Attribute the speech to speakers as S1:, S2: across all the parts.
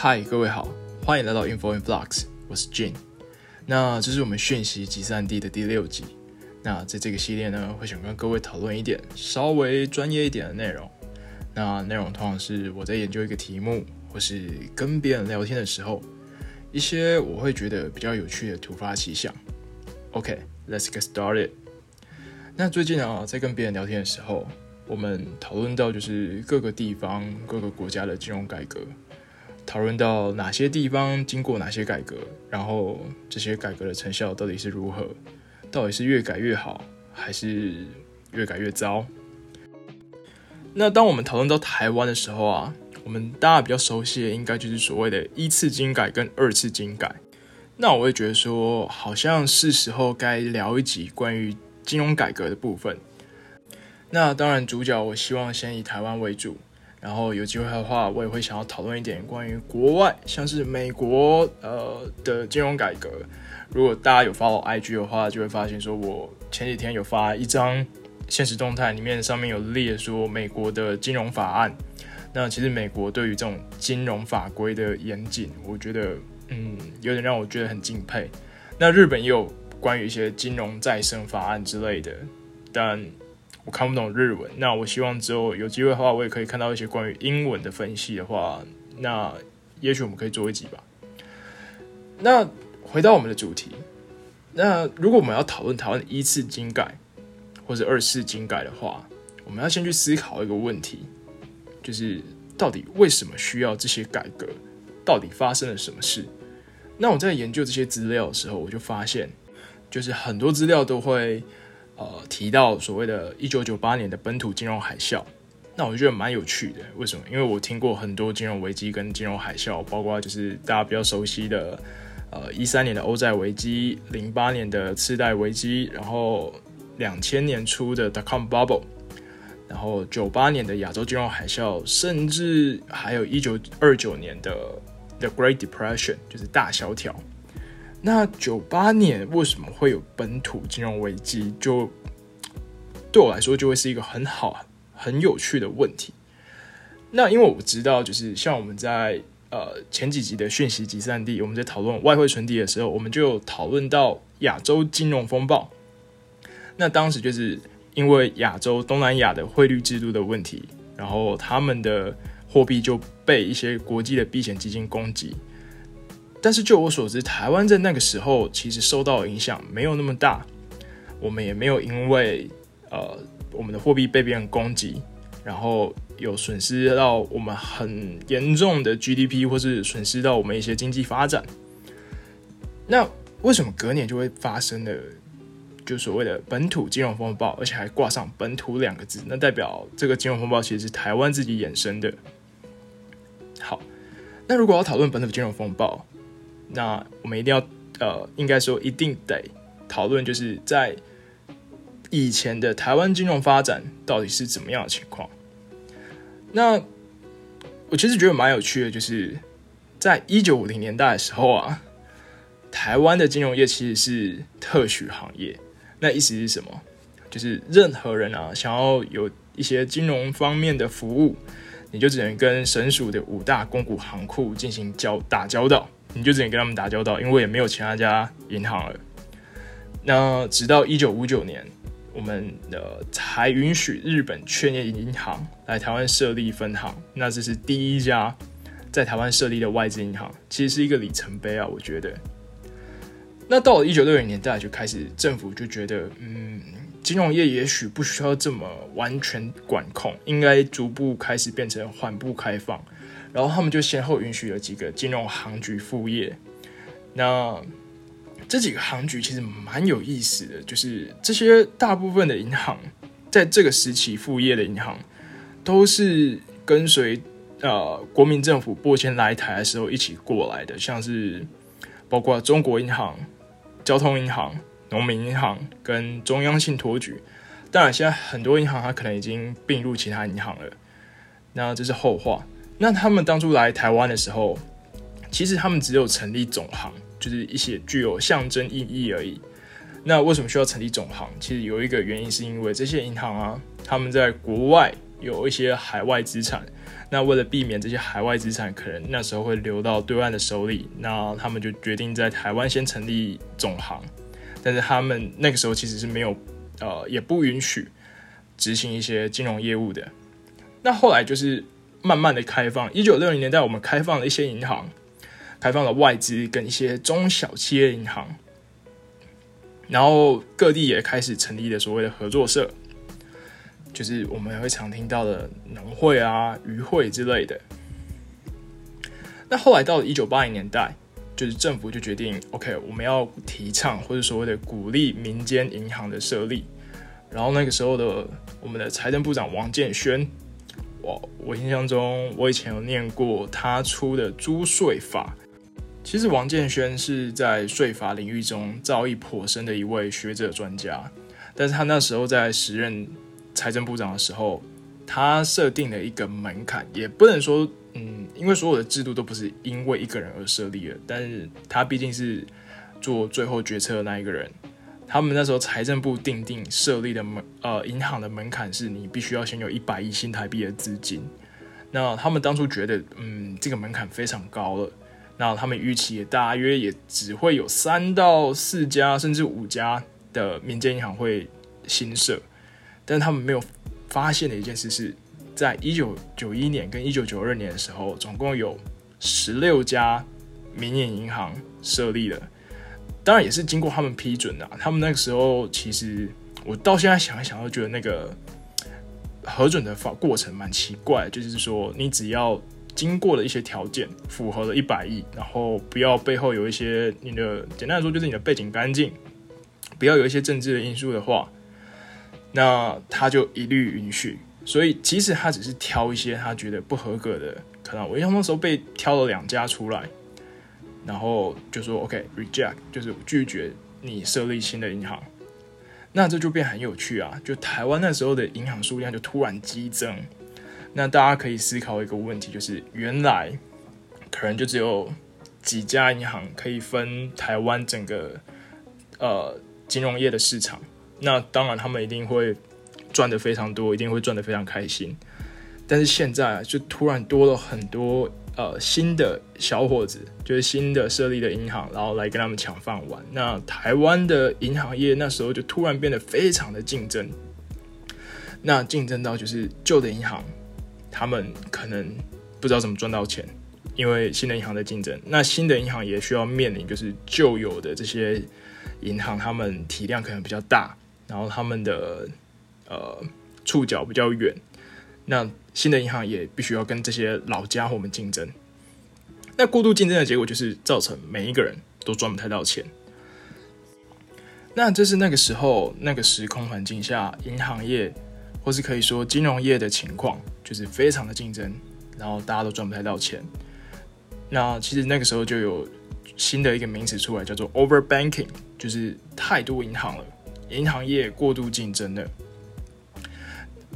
S1: 嗨，各位好，欢迎来到 Info in Flux，我是 Jane。那这是我们讯息集散地的第六集。那在这个系列呢，会想跟各位讨论一点稍微专业一点的内容。那内容通常是我在研究一个题目，或是跟别人聊天的时候，一些我会觉得比较有趣的突发奇想。OK，let's get started。那最近啊，在跟别人聊天的时候，我们讨论到就是各个地方、各个国家的金融改革。讨论到哪些地方经过哪些改革，然后这些改革的成效到底是如何？到底是越改越好，还是越改越糟？那当我们讨论到台湾的时候啊，我们大家比较熟悉的应该就是所谓的一次金改跟二次金改。那我会觉得说，好像是时候该聊一集关于金融改革的部分。那当然，主角我希望先以台湾为主。然后有机会的话，我也会想要讨论一点关于国外，像是美国呃的金融改革。如果大家有发我 IG 的话，就会发现说我前几天有发一张现实动态，里面上面有列说美国的金融法案。那其实美国对于这种金融法规的严谨，我觉得嗯有点让我觉得很敬佩。那日本也有关于一些金融再生法案之类的，但。我看不懂日文，那我希望之后有机会的话，我也可以看到一些关于英文的分析的话，那也许我们可以做一集吧。那回到我们的主题，那如果我们要讨论台湾一次精改或者二次精改的话，我们要先去思考一个问题，就是到底为什么需要这些改革？到底发生了什么事？那我在研究这些资料的时候，我就发现，就是很多资料都会。呃，提到所谓的1998年的本土金融海啸，那我觉得蛮有趣的。为什么？因为我听过很多金融危机跟金融海啸，包括就是大家比较熟悉的，呃，一三年的欧债危机，零八年的次贷危机，然后两千年初的 dot com bubble，然后九八年的亚洲金融海啸，甚至还有一九二九年的 the Great Depression，就是大萧条。那九八年为什么会有本土金融危机？就对我来说，就会是一个很好、很有趣的问题。那因为我知道，就是像我们在呃前几集的讯息集散地，我们在讨论外汇存底的时候，我们就讨论到亚洲金融风暴。那当时就是因为亚洲、东南亚的汇率制度的问题，然后他们的货币就被一些国际的避险基金攻击。但是就我所知，台湾在那个时候其实受到影响没有那么大，我们也没有因为呃我们的货币被别人攻击，然后有损失到我们很严重的 GDP，或是损失到我们一些经济发展。那为什么隔年就会发生了就所谓的本土金融风暴，而且还挂上“本土”两个字？那代表这个金融风暴其实是台湾自己衍生的。好，那如果要讨论本土金融风暴，那我们一定要，呃，应该说一定得讨论，就是在以前的台湾金融发展到底是怎么样的情况。那我其实觉得蛮有趣的，就是在一九五零年代的时候啊，台湾的金融业其实是特许行业。那意思是什么？就是任何人啊，想要有一些金融方面的服务，你就只能跟省属的五大公股行库进行交打交道。你就只能跟他们打交道，因为也没有其他家银行了。那直到一九五九年，我们的才允许日本劝业银行来台湾设立分行。那这是第一家在台湾设立的外资银行，其实是一个里程碑啊，我觉得。那到了一九六零年代，就开始政府就觉得，嗯，金融业也许不需要这么完全管控，应该逐步开始变成缓步开放。然后他们就先后允许了几个金融行局副业。那这几个行局其实蛮有意思的，就是这些大部分的银行在这个时期副业的银行，都是跟随呃国民政府拨迁来台的时候一起过来的，像是包括中国银行、交通银行、农民银行跟中央信托局。当然，现在很多银行它可能已经并入其他银行了，那这是后话。那他们当初来台湾的时候，其实他们只有成立总行，就是一些具有象征意义而已。那为什么需要成立总行？其实有一个原因，是因为这些银行啊，他们在国外有一些海外资产。那为了避免这些海外资产可能那时候会流到对岸的手里，那他们就决定在台湾先成立总行。但是他们那个时候其实是没有，呃，也不允许执行一些金融业务的。那后来就是慢慢的开放，一九六零年代我们开放了一些银行，开放了外资跟一些中小企业银行，然后各地也开始成立了所谓的合作社。就是我们会常听到的农会啊、渔会之类的。那后来到了一九八零年代，就是政府就决定，OK，我们要提倡或者所谓的鼓励民间银行的设立。然后那个时候的我们的财政部长王建轩，我我印象中我以前有念过他出的租税法。其实王建轩是在税法领域中造诣颇深的一位学者专家，但是他那时候在时任。财政部长的时候，他设定了一个门槛，也不能说，嗯，因为所有的制度都不是因为一个人而设立的，但是他毕竟是做最后决策的那一个人。他们那时候财政部定定设立的门，呃，银行的门槛是你必须要先有一百亿新台币的资金。那他们当初觉得，嗯，这个门槛非常高了，那他们预期也大约也只会有三到四家，甚至五家的民间银行会新设。但他们没有发现的一件事是，在一九九一年跟一九九二年的时候，总共有十六家民营银行设立了。当然也是经过他们批准的。他们那个时候其实，我到现在想一想，都觉得那个核准的法过程蛮奇怪。就是说，你只要经过了一些条件，符合了一百亿，然后不要背后有一些你的，简单来说就是你的背景干净，不要有一些政治的因素的话。那他就一律允许，所以即使他只是挑一些他觉得不合格的，可能我印象那时候被挑了两家出来，然后就说 OK reject，就是拒绝你设立新的银行。那这就变很有趣啊！就台湾那时候的银行数量就突然激增。那大家可以思考一个问题，就是原来可能就只有几家银行可以分台湾整个呃金融业的市场。那当然，他们一定会赚的非常多，一定会赚的非常开心。但是现在就突然多了很多呃新的小伙子，就是新的设立的银行，然后来跟他们抢饭碗。那台湾的银行业那时候就突然变得非常的竞争。那竞争到就是旧的银行，他们可能不知道怎么赚到钱，因为新的银行在竞争。那新的银行也需要面临就是旧有的这些银行，他们体量可能比较大。然后他们的呃触角比较远，那新的银行也必须要跟这些老家伙们竞争。那过度竞争的结果就是造成每一个人都赚不太到钱。那这是那个时候那个时空环境下，银行业或是可以说金融业的情况，就是非常的竞争，然后大家都赚不太到钱。那其实那个时候就有新的一个名词出来，叫做 over banking，就是太多银行了。银行业过度竞争的。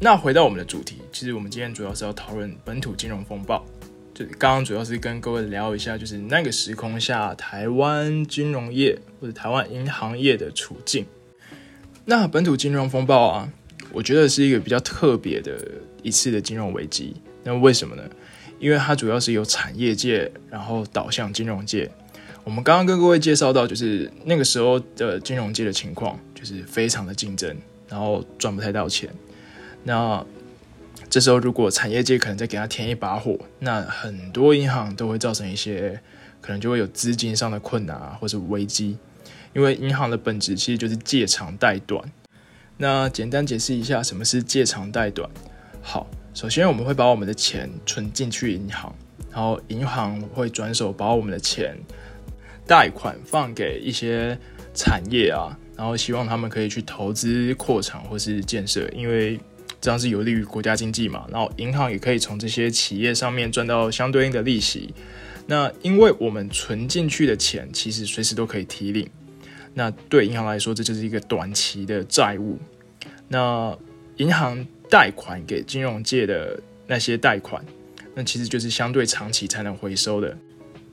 S1: 那回到我们的主题，其实我们今天主要是要讨论本土金融风暴。就刚刚主要是跟各位聊一下，就是那个时空下台湾金融业或者台湾银行业的处境。那本土金融风暴啊，我觉得是一个比较特别的一次的金融危机。那为什么呢？因为它主要是由产业界然后导向金融界。我们刚刚跟各位介绍到，就是那个时候的金融界的情况，就是非常的竞争，然后赚不太到钱。那这时候如果产业界可能再给他添一把火，那很多银行都会造成一些可能就会有资金上的困难啊，或是危机。因为银行的本质其实就是借长贷短。那简单解释一下什么是借长贷短。好，首先我们会把我们的钱存进去银行，然后银行会转手把我们的钱。贷款放给一些产业啊，然后希望他们可以去投资扩厂或是建设，因为这样是有利于国家经济嘛。然后银行也可以从这些企业上面赚到相对应的利息。那因为我们存进去的钱其实随时都可以提领，那对银行来说这就是一个短期的债务。那银行贷款给金融界的那些贷款，那其实就是相对长期才能回收的。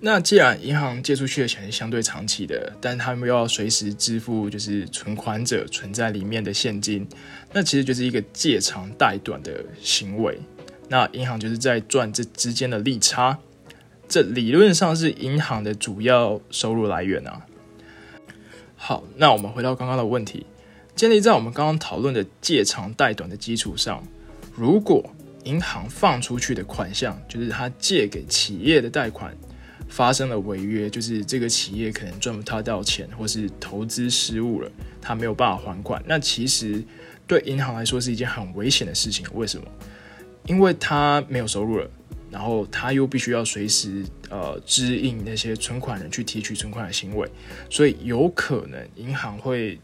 S1: 那既然银行借出去的钱是相对长期的，但他们又要随时支付就是存款者存在里面的现金，那其实就是一个借长贷短的行为。那银行就是在赚这之间的利差，这理论上是银行的主要收入来源啊。好，那我们回到刚刚的问题，建立在我们刚刚讨论的借长贷短的基础上，如果银行放出去的款项，就是他借给企业的贷款发生了违约，就是这个企业可能赚不到钱，或是投资失误了，他没有办法还款，那其实对银行来说是一件很危险的事情。为什么？因为他没有收入了。然后他又必须要随时呃支应那些存款人去提取存款的行为，所以有可能银行会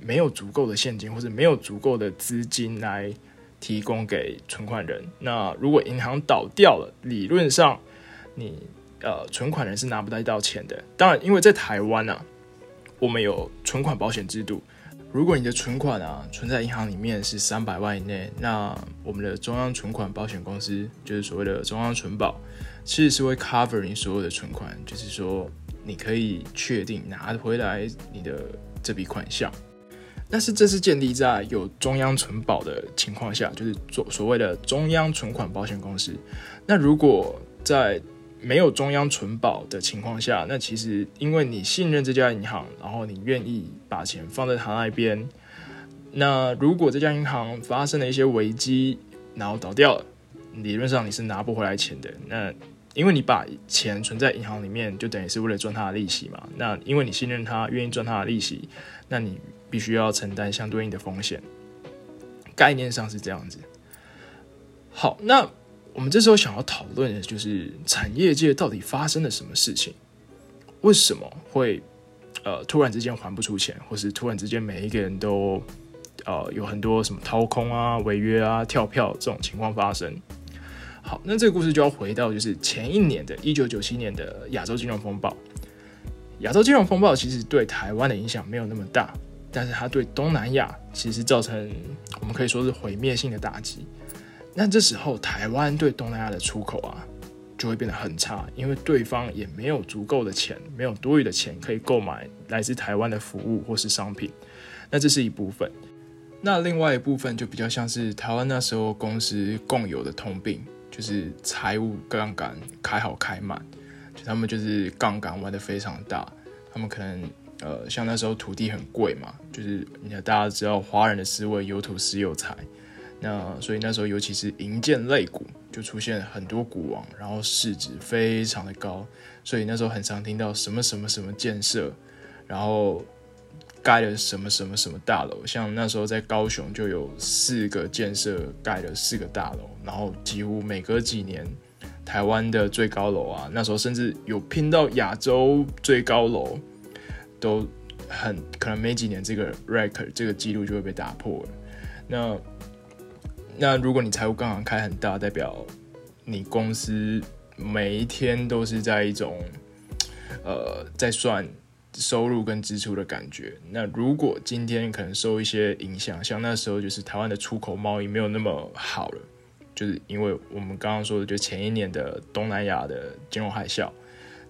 S1: 没有足够的现金或者没有足够的资金来提供给存款人。那如果银行倒掉了，理论上你呃存款人是拿不到一到钱的。当然，因为在台湾啊，我们有存款保险制度。如果你的存款啊存在银行里面是三百万以内，那我们的中央存款保险公司就是所谓的中央存保，其实是会 cover 你所有的存款，就是说你可以确定拿回来你的这笔款项。但是这是建立在有中央存保的情况下，就是所所谓的中央存款保险公司。那如果在没有中央存保的情况下，那其实因为你信任这家银行，然后你愿意把钱放在他那边，那如果这家银行发生了一些危机，然后倒掉了，理论上你是拿不回来钱的。那因为你把钱存在银行里面，就等于是为了赚他的利息嘛。那因为你信任他，愿意赚他的利息，那你必须要承担相对应的风险。概念上是这样子。好，那。我们这时候想要讨论的就是产业界到底发生了什么事情？为什么会呃突然之间还不出钱，或是突然之间每一个人都呃有很多什么掏空啊、违约啊、跳票这种情况发生？好，那这个故事就要回到就是前一年的一九九七年的亚洲金融风暴。亚洲金融风暴其实对台湾的影响没有那么大，但是它对东南亚其实造成我们可以说是毁灭性的打击。那这时候，台湾对东南亚的出口啊，就会变得很差，因为对方也没有足够的钱，没有多余的钱可以购买来自台湾的服务或是商品。那这是一部分。那另外一部分就比较像是台湾那时候公司共有的通病，就是财务杠杆开好开满，就他们就是杠杆玩的非常大。他们可能呃，像那时候土地很贵嘛，就是你看大家知道华人的思维有土石有财。那所以那时候，尤其是银建类股，就出现很多股王，然后市值非常的高，所以那时候很常听到什么什么什么建设，然后盖了什么什么什么大楼，像那时候在高雄就有四个建设盖了四个大楼，然后几乎每隔几年，台湾的最高楼啊，那时候甚至有拼到亚洲最高楼，都很可能没几年这个 record 这个记录就会被打破了，那。那如果你财务杠杆开很大，代表你公司每一天都是在一种呃在算收入跟支出的感觉。那如果今天可能受一些影响，像那时候就是台湾的出口贸易没有那么好了，就是因为我们刚刚说的，就前一年的东南亚的金融海啸，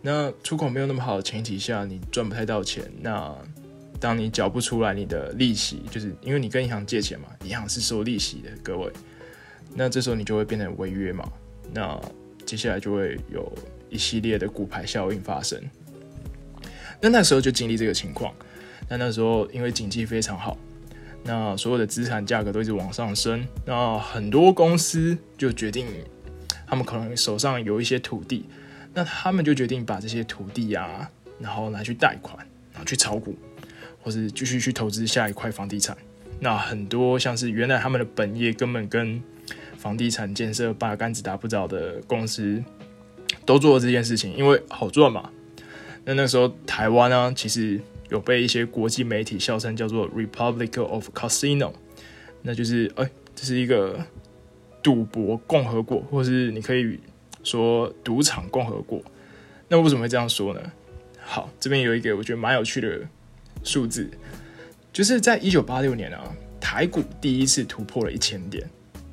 S1: 那出口没有那么好的前提下，你赚不太到钱，那。当你缴不出来你的利息，就是因为你跟银行借钱嘛，银行是收利息的，各位。那这时候你就会变成违约嘛，那接下来就会有一系列的股牌效应发生。那那时候就经历这个情况，那那时候因为经济非常好，那所有的资产价格都一直往上升，那很多公司就决定，他们可能手上有一些土地，那他们就决定把这些土地啊，然后拿去贷款，然后去炒股。或是继续去投资下一块房地产，那很多像是原来他们的本业根本跟房地产建设八竿子打不着的公司，都做了这件事情，因为好赚嘛。那那时候台湾呢，其实有被一些国际媒体笑称叫做 Republic of Casino，那就是哎，这是一个赌博共和国，或是你可以说赌场共和国。那为什么会这样说呢？好，这边有一个我觉得蛮有趣的。数字就是在一九八六年啊，台股第一次突破了一千点，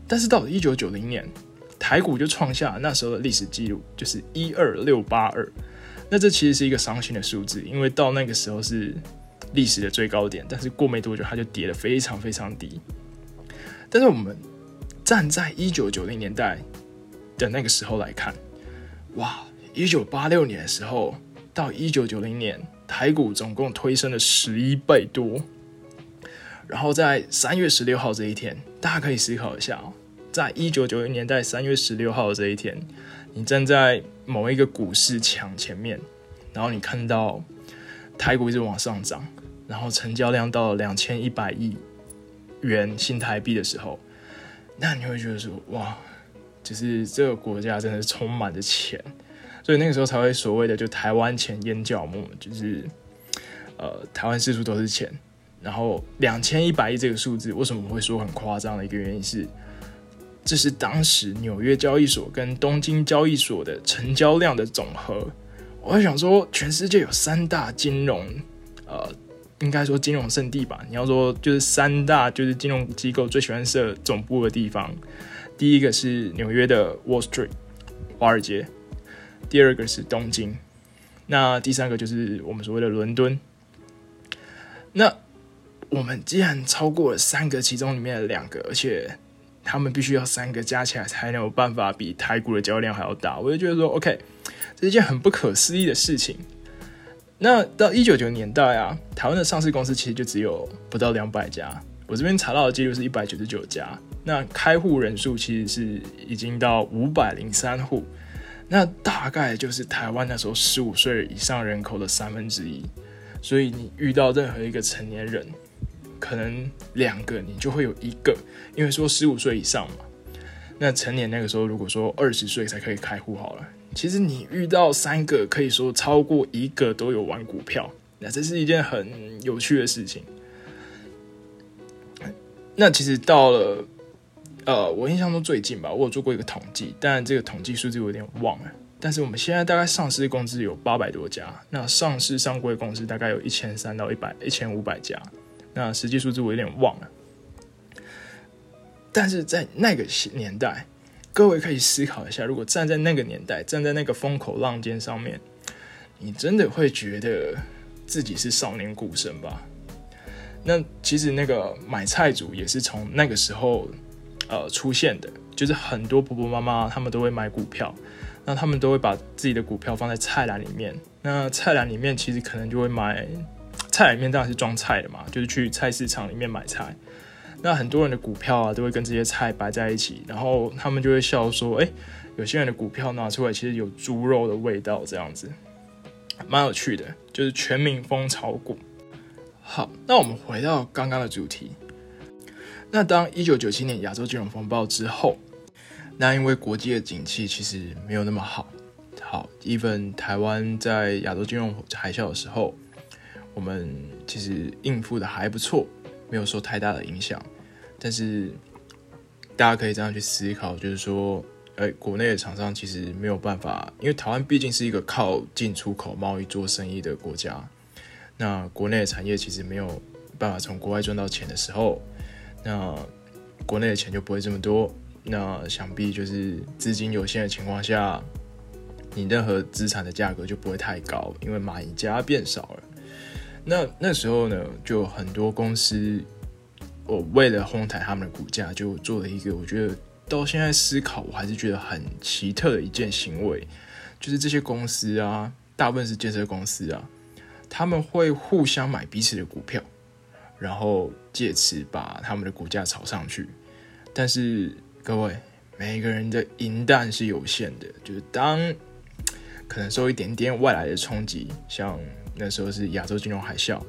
S1: 但是到了一九九零年，台股就创下那时候的历史记录，就是一二六八二。那这其实是一个伤心的数字，因为到那个时候是历史的最高点，但是过没多久它就跌得非常非常低。但是我们站在一九九零年代的那个时候来看，哇，一九八六年的时候到一九九零年，台股总共推升了十一倍多。然后在三月十六号这一天，大家可以思考一下哦，在一九九零年代三月十六号这一天，你站在某一个股市墙前面，然后你看到台股一直往上涨，然后成交量到了两千一百亿元新台币的时候，那你会觉得说，哇，就是这个国家真的是充满着钱，所以那个时候才会所谓的就台湾钱淹脚目，就是呃，台湾四处都是钱。然后两千一百亿这个数字，为什么会说很夸张的一个原因是，这是当时纽约交易所跟东京交易所的成交量的总和。我在想说，全世界有三大金融，呃，应该说金融圣地吧。你要说就是三大就是金融机构最喜欢设总部的地方，第一个是纽约的 Wall Street 华尔街，第二个是东京，那第三个就是我们所谓的伦敦。那我们既然超过了三个，其中里面的两个，而且他们必须要三个加起来才能有办法比台股的交易量还要大，我就觉得说，OK，这是一件很不可思议的事情。那到一九九年代啊，台湾的上市公司其实就只有不到两百家，我这边查到的记录是一百九十九家，那开户人数其实是已经到五百零三户，那大概就是台湾那时候十五岁以上人口的三分之一，所以你遇到任何一个成年人。可能两个你就会有一个，因为说十五岁以上嘛，那成年那个时候如果说二十岁才可以开户好了，其实你遇到三个，可以说超过一个都有玩股票，那这是一件很有趣的事情。那其实到了，呃，我印象中最近吧，我有做过一个统计，但这个统计数字我有点忘了。但是我们现在大概上市的公司有八百多家，那上市上柜公司大概有一千三到一百一千五百家。那实际数字我有点忘了，但是在那个年代，各位可以思考一下，如果站在那个年代，站在那个风口浪尖上面，你真的会觉得自己是少年股神吧？那其实那个买菜组也是从那个时候呃出现的，就是很多婆婆妈妈他们都会买股票，那他们都会把自己的股票放在菜篮里面，那菜篮里面其实可能就会买。菜里面当然是装菜的嘛，就是去菜市场里面买菜。那很多人的股票啊，都会跟这些菜摆在一起，然后他们就会笑说：“哎，有些人的股票拿出来，其实有猪肉的味道，这样子，蛮有趣的。”就是全民风炒股。好，那我们回到刚刚的主题。那当一九九七年亚洲金融风暴之后，那因为国际的景气其实没有那么好，好，even 台湾在亚洲金融海啸的时候。我们其实应付的还不错，没有受太大的影响。但是大家可以这样去思考，就是说，哎，国内的厂商其实没有办法，因为台湾毕竟是一个靠进出口贸易做生意的国家。那国内的产业其实没有办法从国外赚到钱的时候，那国内的钱就不会这么多。那想必就是资金有限的情况下，你任何资产的价格就不会太高，因为买家变少了。那那时候呢，就很多公司，我为了哄抬他们的股价，就做了一个我觉得到现在思考，我还是觉得很奇特的一件行为，就是这些公司啊，大部分是建设公司啊，他们会互相买彼此的股票，然后借此把他们的股价炒上去。但是各位，每个人的银弹是有限的，就是当可能受一点点外来的冲击，像。那时候是亚洲金融海啸，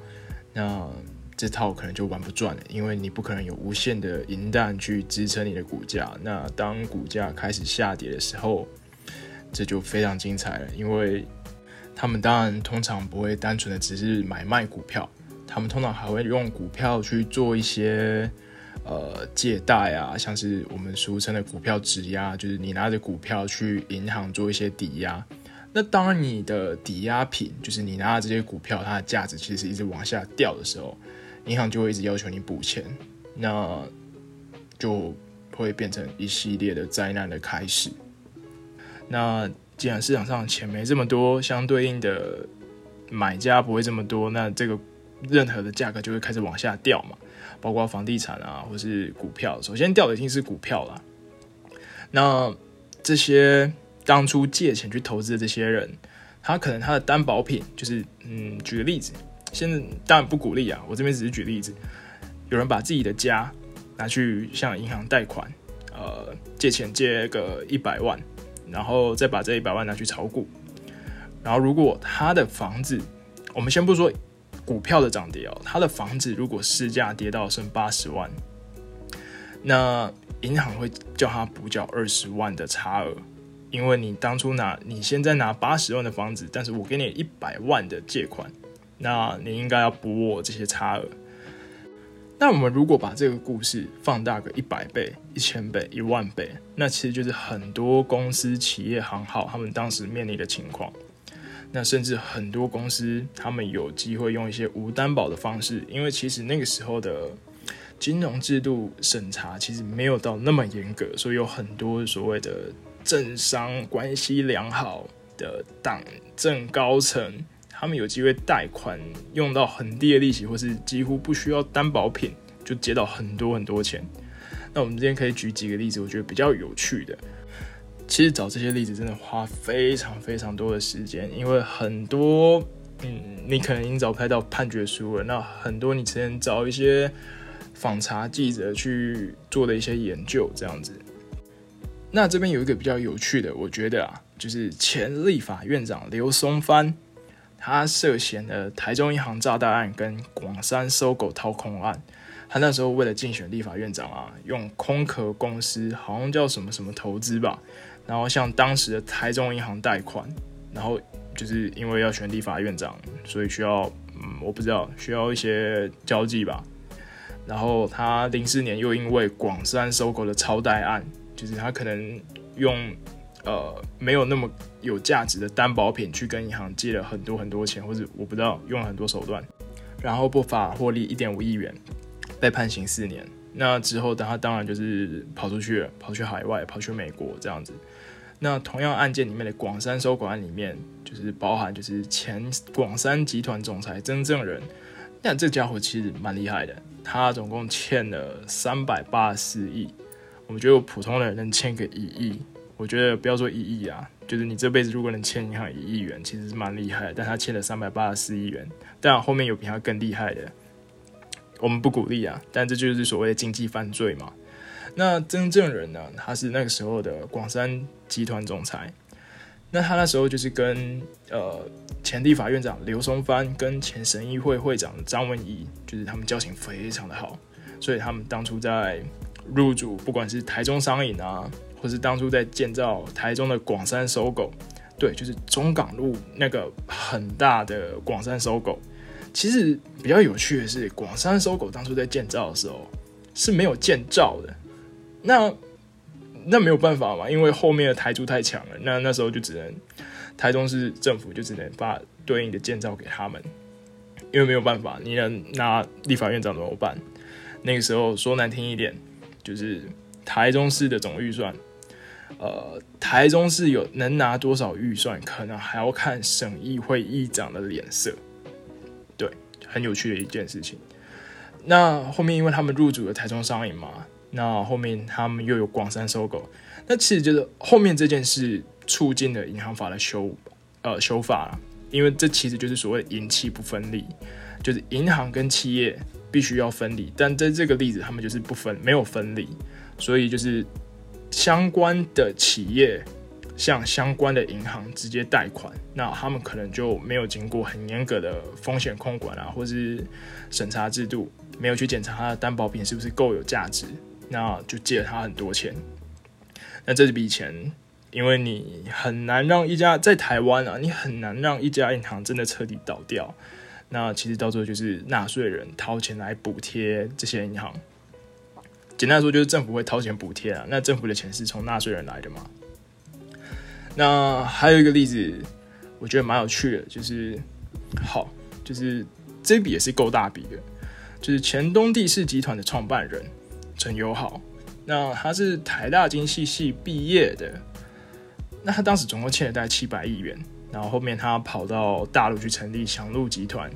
S1: 那这套可能就玩不转了，因为你不可能有无限的银弹去支撑你的股价。那当股价开始下跌的时候，这就非常精彩了，因为他们当然通常不会单纯的只是买卖股票，他们通常还会用股票去做一些呃借贷啊，像是我们俗称的股票质押，就是你拿着股票去银行做一些抵押。那当你的抵押品，就是你拿的这些股票，它的价值其实一直往下掉的时候，银行就会一直要求你补钱，那就会变成一系列的灾难的开始。那既然市场上钱没这么多，相对应的买家不会这么多，那这个任何的价格就会开始往下掉嘛。包括房地产啊，或是股票，首先掉的一定是股票啦。那这些当初借钱去投资的这些人，他可能他的担保品就是，嗯，举个例子，现在当然不鼓励啊，我这边只是举例子。有人把自己的家拿去向银行贷款，呃，借钱借个一百万，然后再把这一百万拿去炒股。然后如果他的房子，我们先不说股票的涨跌哦，他的房子如果市价跌到剩八十万，那银行会叫他补缴二十万的差额，因为你当初拿你现在拿八十万的房子，但是我给你一百万的借款，那你应该要补我这些差额。那我们如果把这个故事放大个一百倍、一千倍、一万倍，那其实就是很多公司、企业、行号他们当时面临的情况。那甚至很多公司他们有机会用一些无担保的方式，因为其实那个时候的。金融制度审查其实没有到那么严格，所以有很多所谓的政商关系良好的党政高层，他们有机会贷款用到很低的利息，或是几乎不需要担保品就借到很多很多钱。那我们今天可以举几个例子，我觉得比较有趣的。其实找这些例子真的花非常非常多的时间，因为很多嗯，你可能已经找不太到判决书了。那很多你只能找一些。访查记者去做的一些研究，这样子。那这边有一个比较有趣的，我觉得啊，就是前立法院长刘松藩，他涉嫌的台中银行炸弹案跟广山收购掏空案。他那时候为了竞选立法院长啊，用空壳公司，好像叫什么什么投资吧，然后向当时的台中银行贷款，然后就是因为要选立法院长，所以需要，嗯，我不知道需要一些交际吧。然后他零四年又因为广山收购的超贷案，就是他可能用呃没有那么有价值的担保品去跟银行借了很多很多钱，或者我不知道用了很多手段，然后不法获利一点五亿元，被判刑四年。那之后，他当然就是跑出去，跑去海外，跑去美国这样子。那同样案件里面的广山收管案里面，就是包含就是前广山集团总裁曾正仁，那这家伙其实蛮厉害的。他总共欠了三百八十四亿，我们觉得普通人能欠个一亿，我觉得不要说一亿啊，就是你这辈子如果能欠银行一亿元，其实是蛮厉害。但他欠了三百八十四亿元，但后面有比他更厉害的，我们不鼓励啊。但这就是所谓的经济犯罪嘛。那曾正人呢，他是那个时候的广山集团总裁。那他那时候就是跟呃前地法院长刘松藩跟前神议会会长张文仪，就是他们交情非常的好，所以他们当初在入主不管是台中商隐啊，或是当初在建造台中的广山收购，对，就是中港路那个很大的广山收购。其实比较有趣的是，广山收购当初在建造的时候是没有建造的，那。那没有办法嘛，因为后面的台柱太强了。那那时候就只能台中市政府就只能把对应的建造给他们，因为没有办法，你能拿立法院长怎么办？那个时候说难听一点，就是台中市的总预算，呃，台中市有能拿多少预算，可能还要看省议会议长的脸色。对，很有趣的一件事情。那后面因为他们入主了台中商银嘛。那后面他们又有广山收购，那其实就是后面这件事促进了银行法的修呃修法，因为这其实就是所谓银企不分离，就是银行跟企业必须要分离，但在这个例子他们就是不分没有分离，所以就是相关的企业向相关的银行直接贷款，那他们可能就没有经过很严格的风险控管啊，或是审查制度，没有去检查它的担保品是不是够有价值。那就借了他很多钱，那这笔钱，因为你很难让一家在台湾啊，你很难让一家银行真的彻底倒掉。那其实到最后就是纳税人掏钱来补贴这些银行。简单说，就是政府会掏钱补贴啊。那政府的钱是从纳税人来的嘛？那还有一个例子，我觉得蛮有趣的，就是好，就是这笔也是够大笔的，就是前东地市集团的创办人。陈友好，那他是台大经济系毕业的，那他当时总共欠了大概七百亿元，然后后面他跑到大陆去成立祥路集团，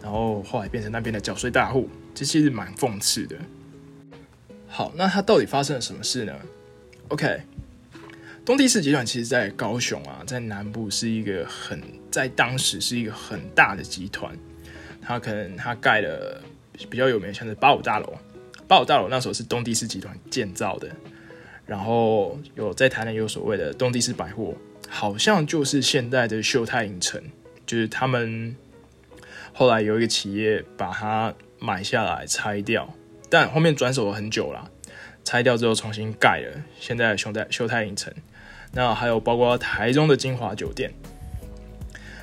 S1: 然后后来变成那边的缴税大户，这其实蛮讽刺的。好，那他到底发生了什么事呢？OK，东地市集团其实，在高雄啊，在南部是一个很在当时是一个很大的集团，他可能他盖了比较有名，像是八五大楼，八五大楼那时候是东地市集团建造的。然后有在台南有所谓的东地市百货，好像就是现在的秀泰影城，就是他们后来有一个企业把它买下来拆掉，但后面转手了很久了，拆掉之后重新盖了，现在秀泰秀泰影城。那还有包括台中的金华酒店，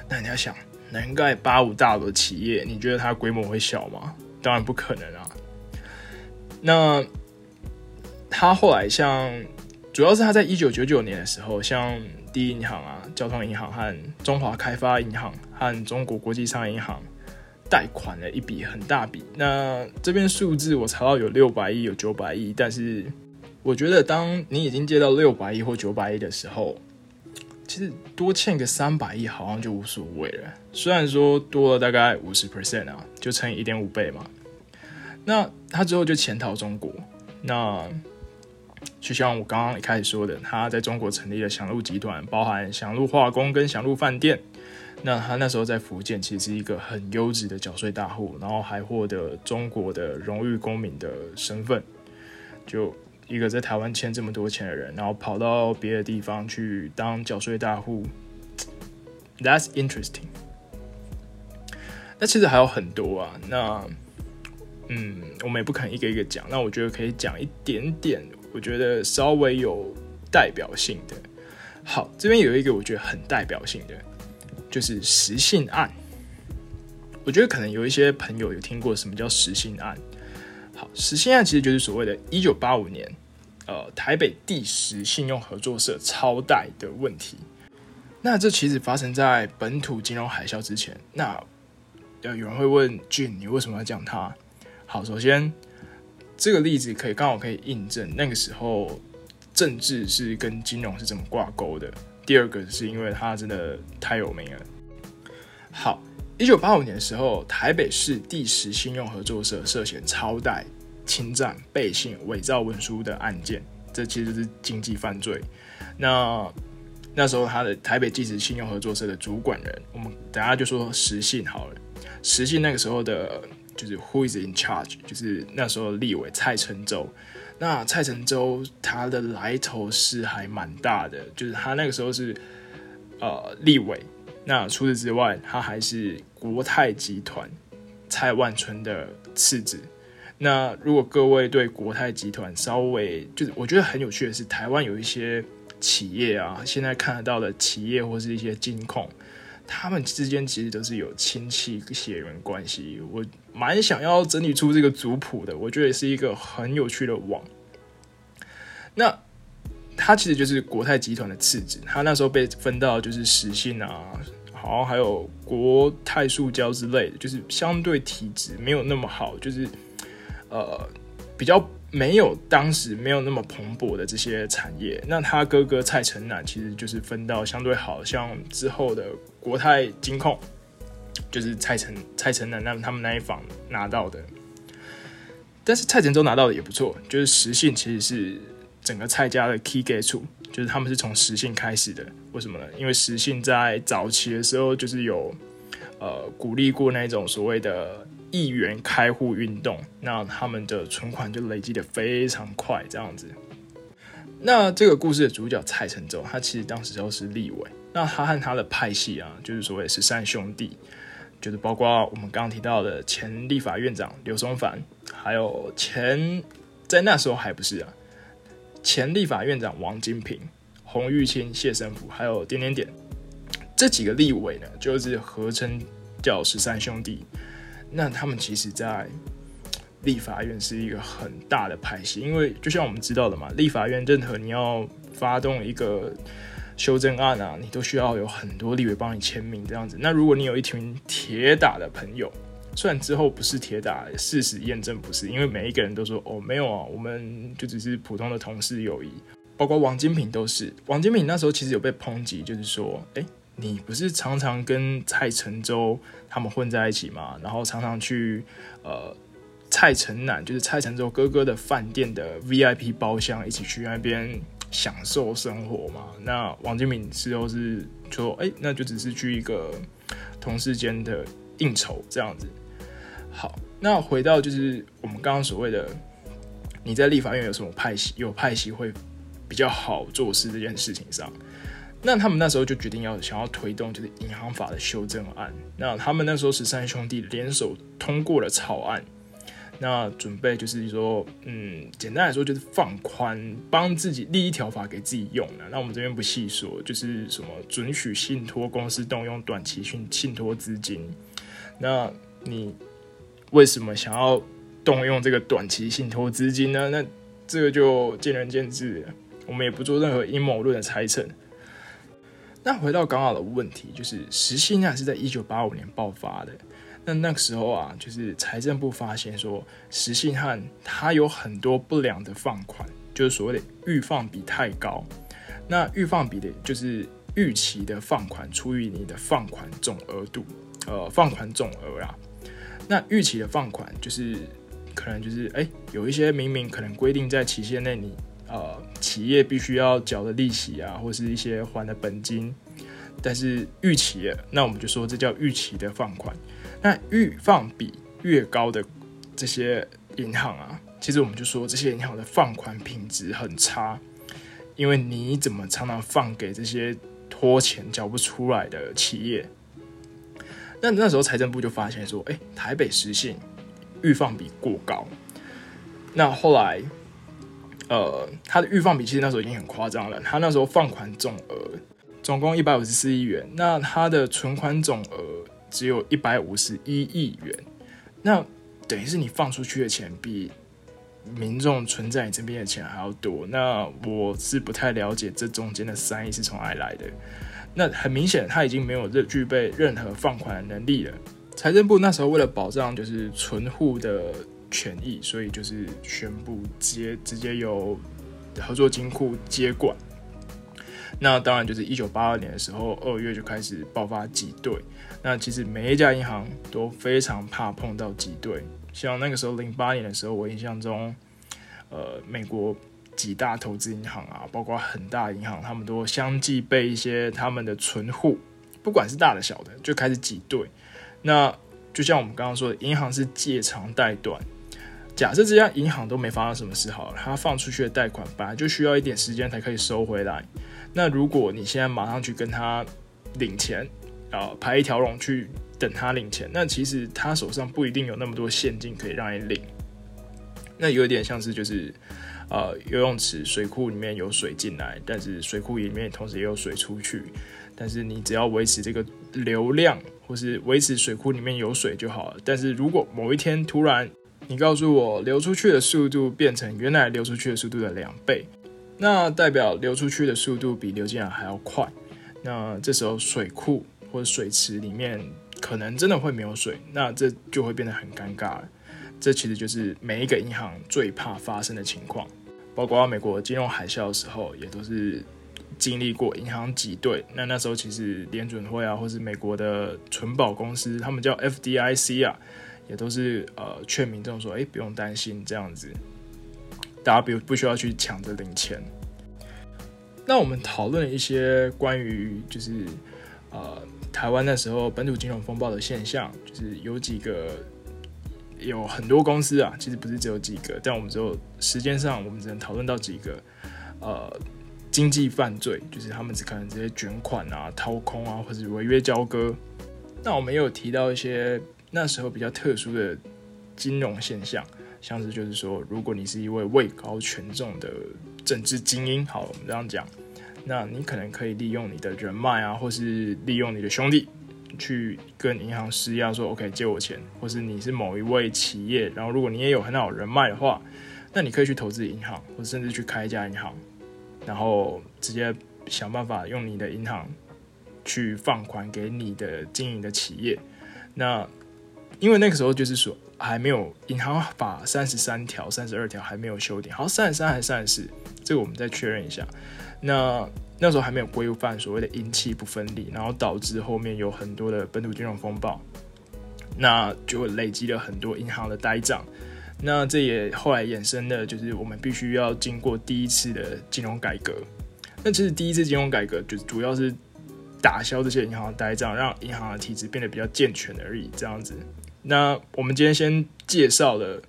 S1: 那你要想能盖八五大楼的企业，你觉得它规模会小吗？当然不可能啊。那。他后来像，主要是他在一九九九年的时候，像第一银行啊、交通银行和中华开发银行和中国国际商业银行贷款了一笔很大笔。那这边数字我查到有六百亿、有九百亿，但是我觉得当你已经借到六百亿或九百亿的时候，其实多欠个三百亿好像就无所谓了。虽然说多了大概五十 percent 啊，就乘以一点五倍嘛。那他之后就潜逃中国，那。就像我刚刚一开始说的，他在中国成立了祥路集团，包含祥路化工跟祥路饭店。那他那时候在福建其实是一个很优质的缴税大户，然后还获得中国的荣誉公民的身份。就一个在台湾欠这么多钱的人，然后跑到别的地方去当缴税大户，That's interesting。那其实还有很多啊，那嗯，我们也不可能一个一个讲。那我觉得可以讲一点点。我觉得稍微有代表性的，好，这边有一个我觉得很代表性的，就是实信案。我觉得可能有一些朋友有听过什么叫实信案。好，实信案其实就是所谓的一九八五年，呃，台北第十信用合作社超贷的问题。那这其实发生在本土金融海啸之前。那呃，有人会问俊，你为什么要讲它？好，首先。这个例子可以刚好可以印证那个时候政治是跟金融是怎么挂钩的。第二个是因为它真的太有名了。好，一九八五年的时候，台北市第十信用合作社涉嫌超贷、侵占、背信、伪造文书的案件，这其实是经济犯罪。那那时候他的台北第十信用合作社的主管人，我们等下就说实信好了。实信那个时候的。就是 Who is in charge？就是那时候立委蔡成洲。那蔡成洲他的来头是还蛮大的，就是他那个时候是呃立委。那除此之外，他还是国泰集团蔡万春的次子。那如果各位对国泰集团稍微就是我觉得很有趣的是，台湾有一些企业啊，现在看得到的企业或是一些金控。他们之间其实都是有亲戚血缘关系，我蛮想要整理出这个族谱的，我觉得也是一个很有趣的网。那他其实就是国泰集团的次子，他那时候被分到就是实信啊，好像还有国泰塑胶之类的，就是相对体质没有那么好，就是呃比较。没有当时没有那么蓬勃的这些产业，那他哥哥蔡成南其实就是分到相对好像之后的国泰金控，就是蔡成蔡成南那他们那一房拿到的。但是蔡成洲拿到的也不错，就是实信其实是整个蔡家的 key gate 处，就是他们是从实信开始的。为什么呢？因为实信在早期的时候就是有呃鼓励过那种所谓的。亿元开户运动，那他们的存款就累积的非常快，这样子。那这个故事的主角蔡成洲，他其实当时都是立委。那他和他的派系啊，就是所谓十三兄弟，就是包括我们刚刚提到的前立法院长刘松凡，还有前在那时候还不是啊，前立法院长王金平、洪玉清、谢生福，还有点点点，这几个立委呢，就是合称叫十三兄弟。那他们其实，在立法院是一个很大的派系，因为就像我们知道的嘛，立法院任何你要发动一个修正案啊，你都需要有很多立委帮你签名这样子。那如果你有一群铁打的朋友，虽然之后不是铁打，事实验证不是，因为每一个人都说哦没有啊，我们就只是普通的同事友谊。包括王金平都是。王金平那时候其实有被抨击，就是说，哎，你不是常常跟蔡成洲他们混在一起嘛？然后常常去呃蔡成南，就是蔡成洲哥哥的饭店的 VIP 包厢，一起去那边享受生活嘛？那王金敏事后是说，哎，那就只是去一个同事间的应酬这样子。好，那回到就是我们刚刚所谓的，你在立法院有什么派系？有派系会比较好做事这件事情上，那他们那时候就决定要想要推动就是银行法的修正案。那他们那时候十三兄弟联手通过了草案，那准备就是说，嗯，简单来说就是放宽，帮自己立一条法给自己用的。那我们这边不细说，就是什么准许信托公司动用短期信信托资金，那你。为什么想要动用这个短期信托资金呢？那这个就见仁见智，我们也不做任何阴谋论的猜测。那回到刚好的问题，就是实信啊是在一九八五年爆发的。那那个时候啊，就是财政部发现说，实信汉它有很多不良的放款，就是所谓的预放比太高。那预放比的就是预期的放款除以你的放款总额度，呃，放款总额啊。那预期的放款就是可能就是哎，有一些明明可能规定在期限内你呃企业必须要缴的利息啊，或是一些还的本金，但是预期，那我们就说这叫预期的放款。那预放比越高的这些银行啊，其实我们就说这些银行的放款品质很差，因为你怎么常常放给这些拖钱缴不出来的企业？那那时候财政部就发现说，哎，台北实信预放比过高。那后来，呃，它的预放比其实那时候已经很夸张了。它那时候放款总额总共一百五十四亿元，那它的存款总额只有一百五十一亿元。那等于是你放出去的钱比民众存在你这边的钱还要多。那我是不太了解这中间的三亿是从哪里来的。那很明显，他已经没有任具备任何放款的能力了。财政部那时候为了保障就是存户的权益，所以就是宣布直接直接由合作金库接管。那当然就是一九八二年的时候，二月就开始爆发挤兑。那其实每一家银行都非常怕碰到挤兑。像那个时候零八年的时候，我印象中，呃，美国。几大投资银行啊，包括很大银行，他们都相继被一些他们的存户，不管是大的小的，就开始挤兑。那就像我们刚刚说的，银行是借长贷短。假设这家银行都没发生什么事好了，他放出去的贷款本来就需要一点时间才可以收回来。那如果你现在马上去跟他领钱，啊，排一条龙去等他领钱，那其实他手上不一定有那么多现金可以让你领。那有点像是就是。呃，游泳池水库里面有水进来，但是水库里面同时也有水出去。但是你只要维持这个流量，或是维持水库里面有水就好了。但是如果某一天突然你告诉我流出去的速度变成原来流出去的速度的两倍，那代表流出去的速度比流进来还要快。那这时候水库或者水池里面可能真的会没有水，那这就会变得很尴尬了。这其实就是每一个银行最怕发生的情况。包括美国金融海啸的时候，也都是经历过银行挤兑。那那时候其实联准会啊，或是美国的存保公司，他们叫 FDIC 啊，也都是呃劝民众说：“哎，不用担心，这样子，大家不不需要去抢着领钱。”那我们讨论一些关于就是呃台湾那时候本土金融风暴的现象，就是有几个。有很多公司啊，其实不是只有几个，但我们只有时间上，我们只能讨论到几个，呃，经济犯罪，就是他们只可能直接卷款啊、掏空啊，或者违约交割。那我们也有提到一些那时候比较特殊的金融现象，像是就是说，如果你是一位位高权重的政治精英，好，我们这样讲，那你可能可以利用你的人脉啊，或是利用你的兄弟。去跟银行施压说 OK 借我钱，或是你是某一位企业，然后如果你也有很好人脉的话，那你可以去投资银行，或甚至去开一家银行，然后直接想办法用你的银行去放款给你的经营的企业。那因为那个时候就是说还没有银行法三十三条、三十二条还没有修订，好三十三还是三十四，这个我们再确认一下。那那时候还没有规范所谓的阴气不分离，然后导致后面有很多的本土金融风暴，那就累积了很多银行的呆账。那这也后来衍生的，就是我们必须要经过第一次的金融改革。那其实第一次金融改革就主要是打消这些银行的呆账，让银行的体制变得比较健全而已。这样子。那我们今天先介绍了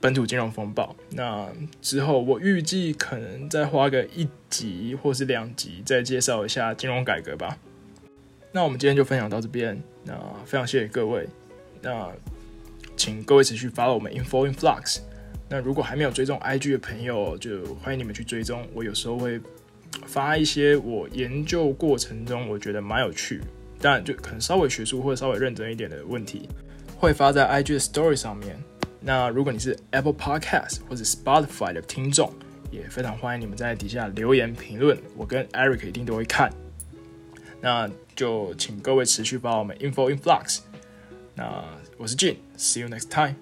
S1: 本土金融风暴。那之后我预计可能再花个一集或是两集，再介绍一下金融改革吧。那我们今天就分享到这边。那非常谢谢各位。那请各位持续 follow 我们 Info in Flux。那如果还没有追踪 IG 的朋友，就欢迎你们去追踪。我有时候会发一些我研究过程中我觉得蛮有趣，但就可能稍微学术或者稍微认真一点的问题，会发在 IG 的 Story 上面。那如果你是 Apple Podcast 或者 Spotify 的听众，也非常欢迎你们在底下留言评论，我跟 Eric 一定都会看。那就请各位持续把我们 Info in Flux。那我是 Jin，see you next time。